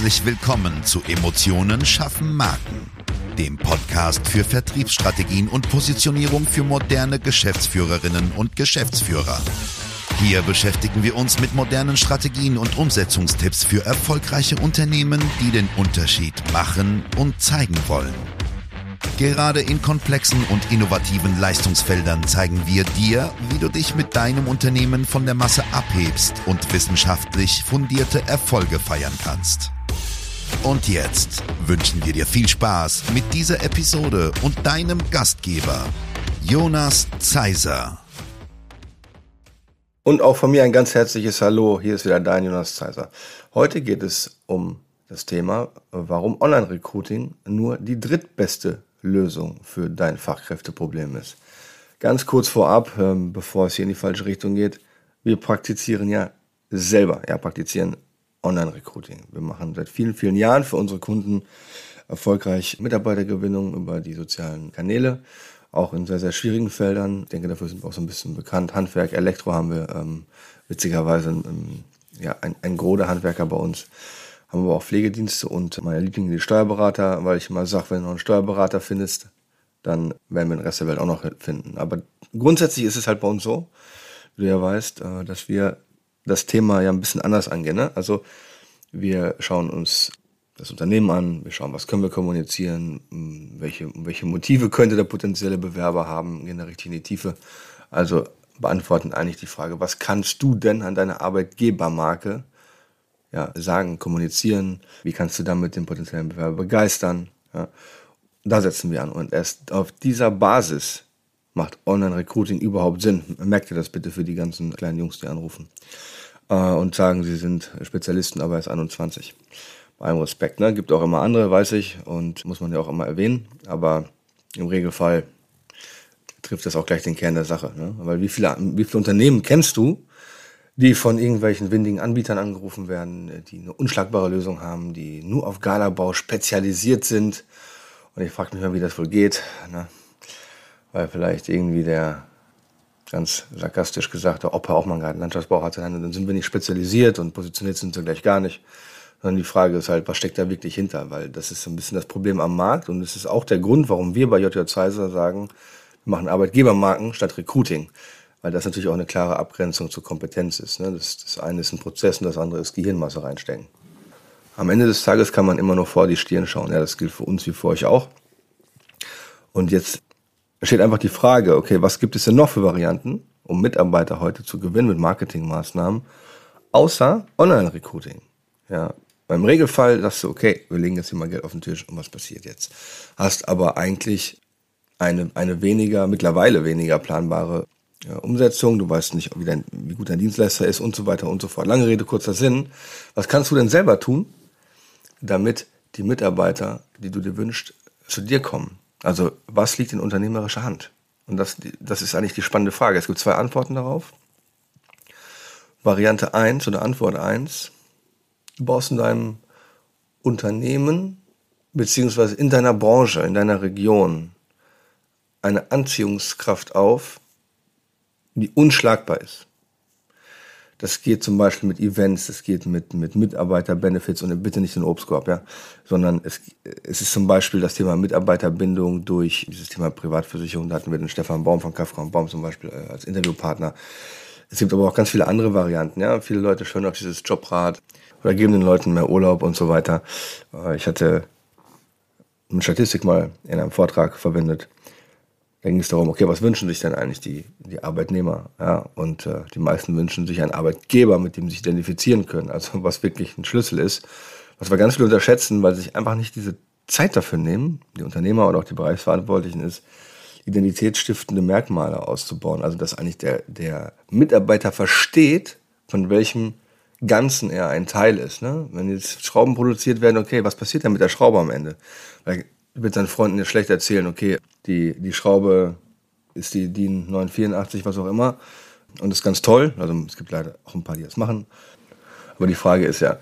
Herzlich willkommen zu Emotionen schaffen Marken, dem Podcast für Vertriebsstrategien und Positionierung für moderne Geschäftsführerinnen und Geschäftsführer. Hier beschäftigen wir uns mit modernen Strategien und Umsetzungstipps für erfolgreiche Unternehmen, die den Unterschied machen und zeigen wollen. Gerade in komplexen und innovativen Leistungsfeldern zeigen wir dir, wie du dich mit deinem Unternehmen von der Masse abhebst und wissenschaftlich fundierte Erfolge feiern kannst. Und jetzt wünschen wir dir viel Spaß mit dieser Episode und deinem Gastgeber, Jonas Zeiser. Und auch von mir ein ganz herzliches Hallo. Hier ist wieder dein Jonas Zeiser. Heute geht es um das Thema, warum Online-Recruiting nur die drittbeste Lösung für dein Fachkräfteproblem ist. Ganz kurz vorab, ähm, bevor es hier in die falsche Richtung geht, wir praktizieren ja selber, ja, praktizieren Online-Recruiting. Wir machen seit vielen, vielen Jahren für unsere Kunden erfolgreich Mitarbeitergewinnung über die sozialen Kanäle, auch in sehr, sehr schwierigen Feldern. Ich denke, dafür sind wir auch so ein bisschen bekannt. Handwerk, Elektro haben wir ähm, witzigerweise ähm, ja, ein, ein Gros Handwerker bei uns haben wir auch Pflegedienste und meine Lieblinge die Steuerberater, weil ich immer sage, wenn du einen Steuerberater findest, dann werden wir den Rest der Welt auch noch finden. Aber grundsätzlich ist es halt bei uns so, wie du ja weißt, äh, dass wir das Thema ja ein bisschen anders angehen. Ne? Also wir schauen uns das Unternehmen an, wir schauen, was können wir kommunizieren, welche, welche Motive könnte der potenzielle Bewerber haben, gehen da richtig in die Tiefe. Also beantworten eigentlich die Frage, was kannst du denn an deiner Arbeitgebermarke ja, sagen, kommunizieren, wie kannst du damit den potenziellen Bewerber begeistern. Ja. Da setzen wir an. Und erst auf dieser Basis macht Online-Recruiting überhaupt Sinn. Merkt ihr das bitte für die ganzen kleinen Jungs, die anrufen äh, und sagen, sie sind Spezialisten, aber erst 21. Bei allem Respekt. Ne? Gibt auch immer andere, weiß ich, und muss man ja auch immer erwähnen. Aber im Regelfall trifft das auch gleich den Kern der Sache. Ne? Weil wie viele, wie viele Unternehmen kennst du, die von irgendwelchen windigen Anbietern angerufen werden, die eine unschlagbare Lösung haben, die nur auf Galabau spezialisiert sind. Und ich frage mich mal, wie das wohl geht. Ne? Weil vielleicht irgendwie der ganz sarkastisch gesagt, der Opa auch mal gerade Landschaftsbau hatte, dann sind wir nicht spezialisiert und positioniert sind sie gleich gar nicht. Sondern die Frage ist halt, was steckt da wirklich hinter? Weil das ist so ein bisschen das Problem am Markt und es ist auch der Grund, warum wir bei JJ Zeiser sagen, wir machen Arbeitgebermarken statt Recruiting weil das natürlich auch eine klare Abgrenzung zur Kompetenz ist. Ne? Das, das eine ist ein Prozess und das andere ist Gehirnmasse reinstecken. Am Ende des Tages kann man immer nur vor die Stirn schauen. Ja, das gilt für uns wie für euch auch. Und jetzt steht einfach die Frage, okay, was gibt es denn noch für Varianten, um Mitarbeiter heute zu gewinnen mit Marketingmaßnahmen, außer Online-Recruiting? Ja, beim Regelfall sagst du, okay, wir legen jetzt hier mal Geld auf den Tisch und was passiert jetzt? Hast aber eigentlich eine, eine weniger, mittlerweile weniger planbare ja, Umsetzung, du weißt nicht, wie, dein, wie gut dein Dienstleister ist und so weiter und so fort. Lange Rede, kurzer Sinn. Was kannst du denn selber tun, damit die Mitarbeiter, die du dir wünschst, zu dir kommen? Also was liegt in unternehmerischer Hand? Und das, das ist eigentlich die spannende Frage. Es gibt zwei Antworten darauf. Variante 1 oder Antwort 1. Du baust in deinem Unternehmen beziehungsweise in deiner Branche, in deiner Region eine Anziehungskraft auf, die unschlagbar ist. Das geht zum Beispiel mit Events, das geht mit, mit Mitarbeiterbenefits und bitte nicht den Obstkorb, ja, sondern es, es ist zum Beispiel das Thema Mitarbeiterbindung durch dieses Thema Privatversicherung. Da hatten wir den Stefan Baum von Kafka und Baum zum Beispiel äh, als Interviewpartner. Es gibt aber auch ganz viele andere Varianten, ja. Viele Leute schwören auf dieses Jobrad oder geben den Leuten mehr Urlaub und so weiter. Äh, ich hatte eine Statistik mal in einem Vortrag verwendet da ging es darum, okay, was wünschen sich denn eigentlich die, die Arbeitnehmer? Ja, und äh, die meisten wünschen sich einen Arbeitgeber, mit dem sie sich identifizieren können. Also was wirklich ein Schlüssel ist. Was wir ganz viel unterschätzen, weil sie sich einfach nicht diese Zeit dafür nehmen, die Unternehmer oder auch die Bereichsverantwortlichen ist, identitätsstiftende Merkmale auszubauen. Also dass eigentlich der, der Mitarbeiter versteht, von welchem Ganzen er ein Teil ist. Ne? Wenn jetzt Schrauben produziert werden, okay, was passiert denn mit der Schraube am Ende? Weil wird seinen Freunden jetzt schlecht erzählen, okay, die, die Schraube ist die DIN 984, was auch immer. Und ist ganz toll. Also es gibt leider auch ein paar, die das machen. Aber die Frage ist ja,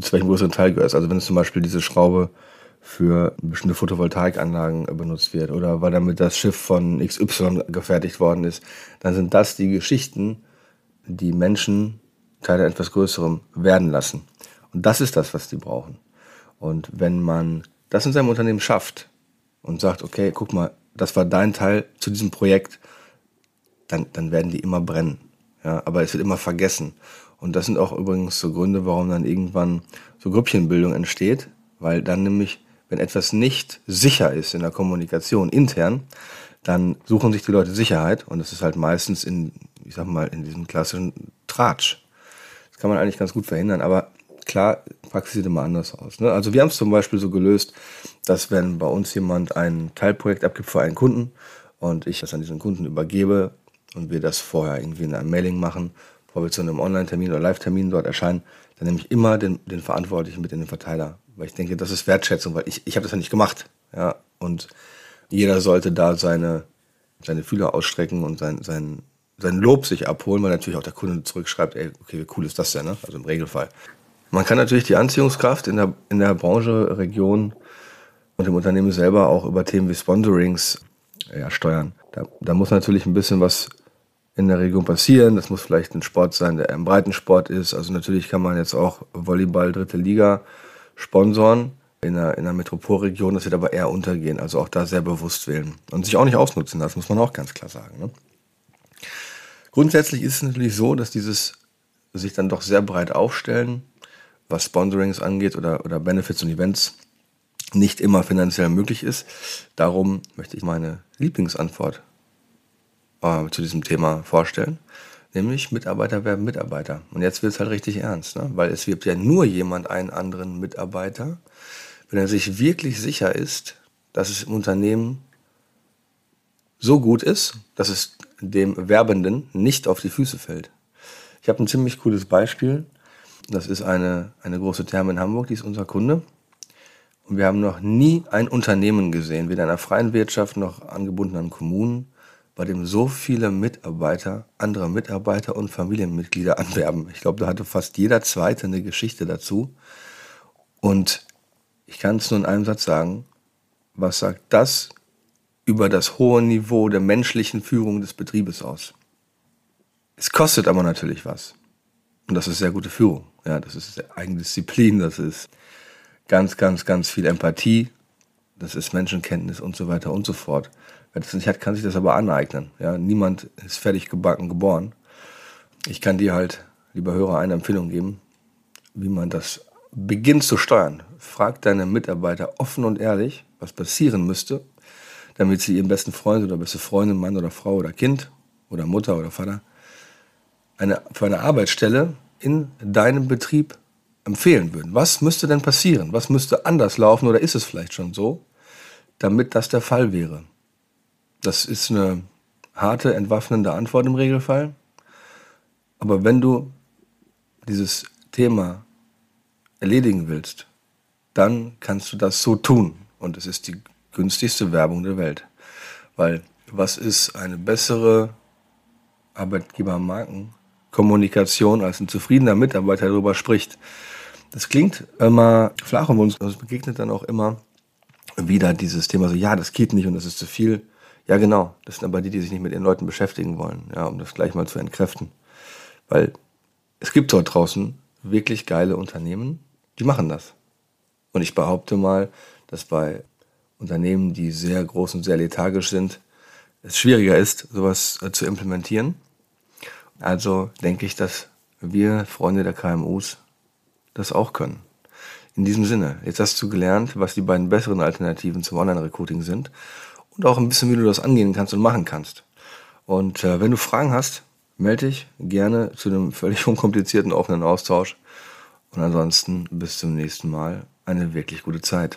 zu welchem größeren Teil gehört Also wenn es zum Beispiel diese Schraube für bestimmte Photovoltaikanlagen benutzt wird oder weil damit das Schiff von XY gefertigt worden ist, dann sind das die Geschichten, die Menschen Teil etwas Größerem werden lassen. Und das ist das, was die brauchen. Und wenn man das in seinem Unternehmen schafft und sagt, okay, guck mal, das war dein Teil zu diesem Projekt, dann, dann werden die immer brennen. Ja, aber es wird immer vergessen. Und das sind auch übrigens so Gründe, warum dann irgendwann so Grüppchenbildung entsteht, weil dann nämlich, wenn etwas nicht sicher ist in der Kommunikation intern, dann suchen sich die Leute Sicherheit und das ist halt meistens in, ich sag mal, in diesem klassischen Tratsch. Das kann man eigentlich ganz gut verhindern, aber klar, Praxis sieht immer anders aus. Ne? Also wir haben es zum Beispiel so gelöst, dass wenn bei uns jemand ein Teilprojekt abgibt für einen Kunden und ich das an diesen Kunden übergebe und wir das vorher irgendwie in einem Mailing machen, bevor wir zu einem Online-Termin oder Live-Termin dort erscheinen, dann nehme ich immer den, den Verantwortlichen mit in den Verteiler. Weil ich denke, das ist Wertschätzung, weil ich, ich habe das ja nicht gemacht. Ja? Und jeder sollte da seine, seine Fühler ausstrecken und sein, sein, sein Lob sich abholen, weil natürlich auch der Kunde zurückschreibt, ey, okay, wie cool ist das denn, ne? Also im Regelfall. Man kann natürlich die Anziehungskraft in der, in der Branche, Region und im Unternehmen selber auch über Themen wie Sponsorings ja, steuern. Da, da muss natürlich ein bisschen was in der Region passieren. Das muss vielleicht ein Sport sein, der im Breitensport ist. Also natürlich kann man jetzt auch Volleyball dritte Liga sponsoren in der, in der Metropolregion. Das wird aber eher untergehen. Also auch da sehr bewusst wählen und sich auch nicht ausnutzen. Das muss man auch ganz klar sagen. Ne? Grundsätzlich ist es natürlich so, dass dieses sich dann doch sehr breit aufstellen was Sponsorings angeht oder, oder Benefits und Events, nicht immer finanziell möglich ist. Darum möchte ich meine Lieblingsantwort äh, zu diesem Thema vorstellen, nämlich Mitarbeiter werben Mitarbeiter. Und jetzt wird es halt richtig ernst, ne? weil es wirbt ja nur jemand einen anderen Mitarbeiter, wenn er sich wirklich sicher ist, dass es im Unternehmen so gut ist, dass es dem Werbenden nicht auf die Füße fällt. Ich habe ein ziemlich cooles Beispiel. Das ist eine, eine große Therme in Hamburg, die ist unser Kunde. Und wir haben noch nie ein Unternehmen gesehen, weder in der freien Wirtschaft noch angebunden an Kommunen, bei dem so viele Mitarbeiter, andere Mitarbeiter und Familienmitglieder anwerben. Ich glaube, da hatte fast jeder Zweite eine Geschichte dazu. Und ich kann es nur in einem Satz sagen, was sagt das über das hohe Niveau der menschlichen Führung des Betriebes aus? Es kostet aber natürlich was. Und das ist sehr gute Führung. Ja, das ist Eigendisziplin, das ist ganz, ganz, ganz viel Empathie, das ist Menschenkenntnis und so weiter und so fort. Wer das nicht hat, kann sich das aber aneignen. Ja, niemand ist fertig gebacken geboren. Ich kann dir halt, lieber Hörer, eine Empfehlung geben, wie man das beginnt zu steuern. Frag deine Mitarbeiter offen und ehrlich, was passieren müsste, damit sie ihren besten Freund oder beste Freundin, Mann oder Frau oder Kind oder Mutter oder Vater eine, für eine Arbeitsstelle in deinem Betrieb empfehlen würden. Was müsste denn passieren? Was müsste anders laufen oder ist es vielleicht schon so, damit das der Fall wäre? Das ist eine harte, entwaffnende Antwort im Regelfall. Aber wenn du dieses Thema erledigen willst, dann kannst du das so tun. Und es ist die günstigste Werbung der Welt. Weil was ist eine bessere Arbeitgebermarken Kommunikation, als ein zufriedener Mitarbeiter darüber spricht. Das klingt immer flach und uns begegnet dann auch immer wieder dieses Thema so, ja, das geht nicht und das ist zu viel. Ja, genau. Das sind aber die, die sich nicht mit ihren Leuten beschäftigen wollen, ja, um das gleich mal zu entkräften. Weil es gibt dort draußen wirklich geile Unternehmen, die machen das. Und ich behaupte mal, dass bei Unternehmen, die sehr groß und sehr lethargisch sind, es schwieriger ist, sowas äh, zu implementieren. Also denke ich, dass wir Freunde der KMUs das auch können. In diesem Sinne, jetzt hast du gelernt, was die beiden besseren Alternativen zum Online-Recruiting sind und auch ein bisschen, wie du das angehen kannst und machen kannst. Und äh, wenn du Fragen hast, melde dich gerne zu einem völlig unkomplizierten offenen Austausch. Und ansonsten bis zum nächsten Mal. Eine wirklich gute Zeit.